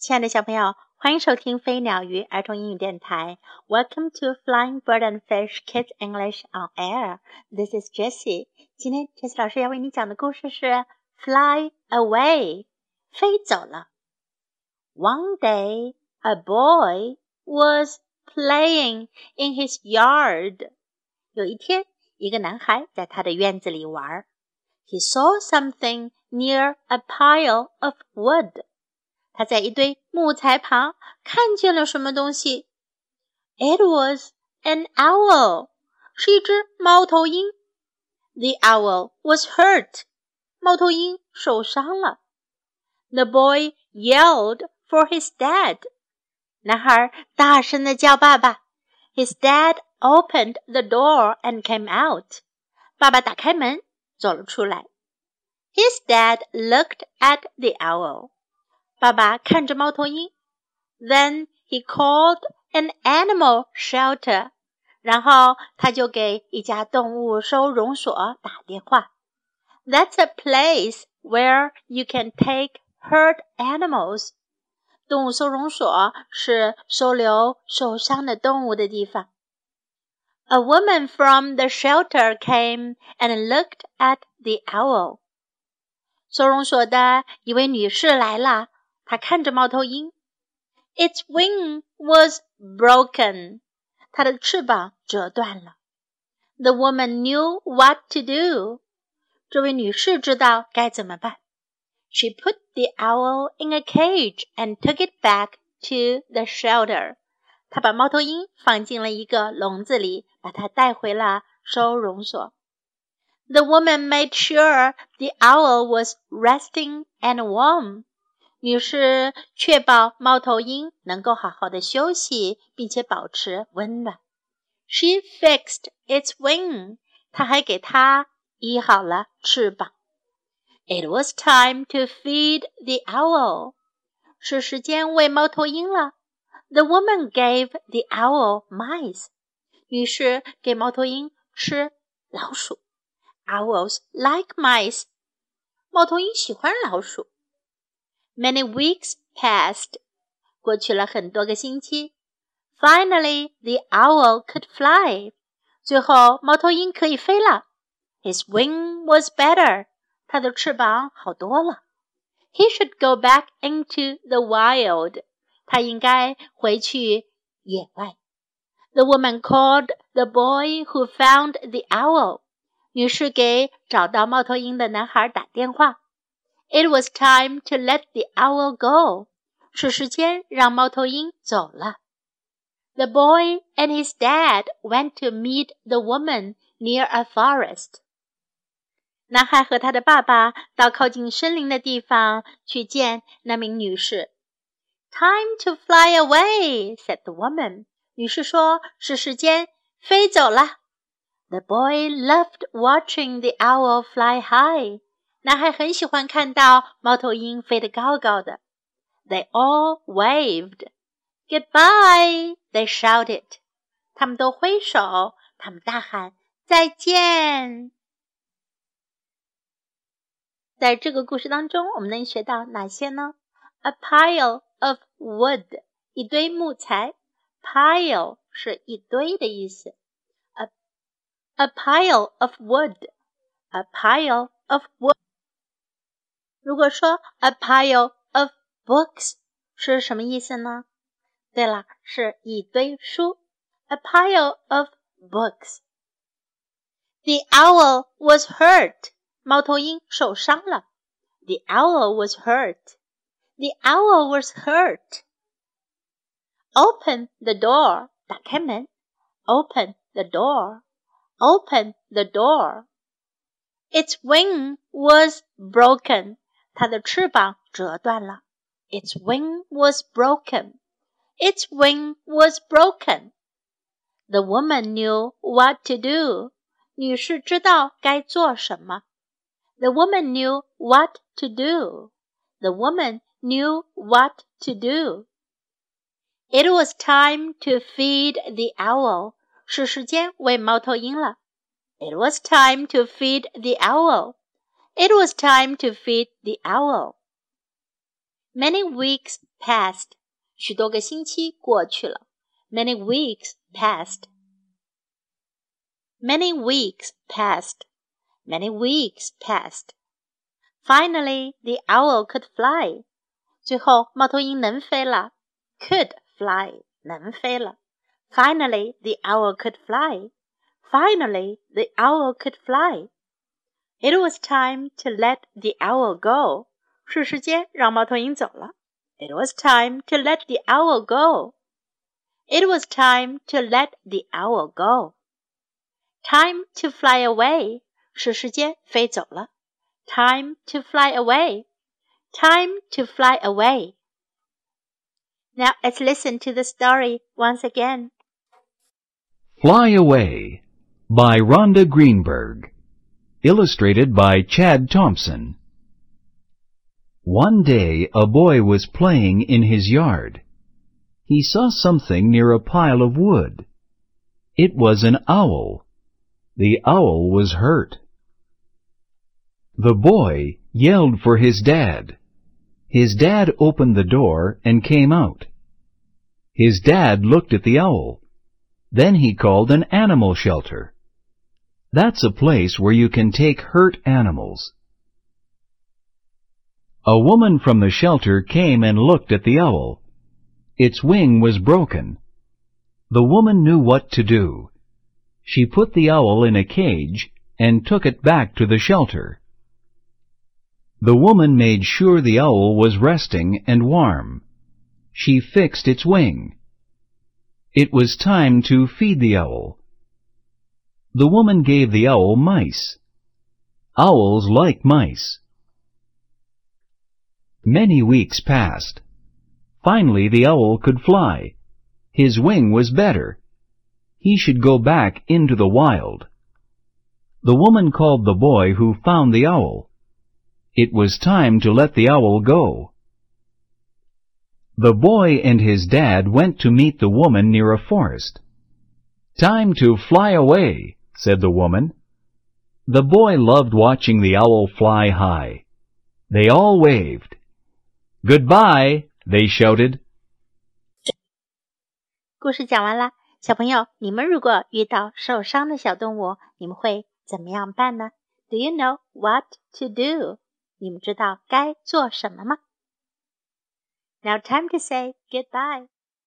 亲爱的小朋友，欢迎收听飞鸟鱼儿童英语电台。Welcome to Flying Bird and Fish Kids English on Air. This is Jessie. 今天 Jessie 老师要为你讲的故事是《Fly Away》，飞走了。One day, a boy was playing in his yard. 有一天，一个男孩在他的院子里玩。He saw something near a pile of wood. 他在一堆木材旁看见了什么东西？It was an owl，是一只猫头鹰。The owl was hurt，猫头鹰受伤了。The boy yelled for his dad，男孩大声的叫爸爸。His dad opened the door and came out，爸爸打开门走了出来。His dad looked at the owl。 爸爸看着猫头鹰，Then he called an animal shelter，然后他就给一家动物收容所打电话。That's a place where you can take hurt animals。动物收容所是收留受伤的动物的地方。A woman from the shelter came and looked at the owl。收容所的一位女士来了。 他看着猫头鹰，Its wing was broken，它的翅膀折断了。The woman knew what to do，这位女士知道该怎么办。She put the owl in a cage and took it back to the shelter。她把猫头鹰放进了一个笼子里，把它带回了收容所。The woman made sure the owl was resting and warm。 女士确保猫头鹰能够好好的休息，并且保持温暖。She fixed its wing，她还给它医好了翅膀。It was time to feed the owl，是时间喂猫头鹰了。The woman gave the owl mice，女士给猫头鹰吃老鼠。Owls like mice，猫头鹰喜欢老鼠。Many weeks passed. 过去了很多个星期。Finally, the owl could fly. 最后，猫头鹰可以飞了。His wing was better. 它的翅膀好多了。He should go back into the wild. 他应该回去野外。The woman called the boy who found the owl. 女士给找到猫头鹰的男孩打电话。 it was time to let the owl go. 是时间让猫头鹰走了。The boy and his dad went to meet the woman near a forest. 男孩和他的爸爸到靠近森林的地方去见那名女士。Time to fly away, said the woman. 女士说：“是时间飞走了。” The boy loved watching the owl fly high. 男孩很喜欢看到猫头鹰飞得高高的。They all waved. Goodbye, they shouted. 他们都挥手，他们大喊再见。在这个故事当中，我们能学到哪些呢？A pile of wood，一堆木材。Pile 是一堆的意思。A a pile of wood，a pile of wood。 如果说 a pile of books 是什么意思呢？对了，是一堆书。A pile of books. The owl was hurt. 猫头鹰受伤了。The owl was hurt. The owl was hurt. Open the door. 打开门。Open the door. Open the door. Its wing was broken. 它的翅膀折断了。Its wing was broken. Its wing was broken. The woman knew what to do. 女士知道该做什么。The woman knew what to do. The woman knew what to do. It was time to feed the owl. 是时间喂猫头鹰了。It was time to feed the owl. It was time to feed the owl. Many weeks passed. 许多个星期过去了。Many weeks passed. Many weeks passed. Many weeks passed. Finally, the owl could fly. 最后，猫头鹰能飞了。Could fly，能飞了。Finally, the owl could fly. Finally, the owl could fly. It was time to let the owl go. 是时间让猫头鹰走了。It was time to let the owl go. It was time to let the owl go. Time to fly away. 是时间飞走了。Time to fly away. Time to fly away. Now let's listen to the story once again. Fly Away by Rhonda Greenberg. Illustrated by Chad Thompson. One day a boy was playing in his yard. He saw something near a pile of wood. It was an owl. The owl was hurt. The boy yelled for his dad. His dad opened the door and came out. His dad looked at the owl. Then he called an animal shelter. That's a place where you can take hurt animals. A woman from the shelter came and looked at the owl. Its wing was broken. The woman knew what to do. She put the owl in a cage and took it back to the shelter. The woman made sure the owl was resting and warm. She fixed its wing. It was time to feed the owl. The woman gave the owl mice. Owls like mice. Many weeks passed. Finally the owl could fly. His wing was better. He should go back into the wild. The woman called the boy who found the owl. It was time to let the owl go. The boy and his dad went to meet the woman near a forest. Time to fly away, said the woman. The boy loved watching the owl fly high. They all waved. Goodbye, they shouted. 故事讲完了，小朋友，你们如果遇到受伤的小动物，你们会怎么样办呢？Do you know what to do？你们知道该做什么吗？Now time to say goodbye.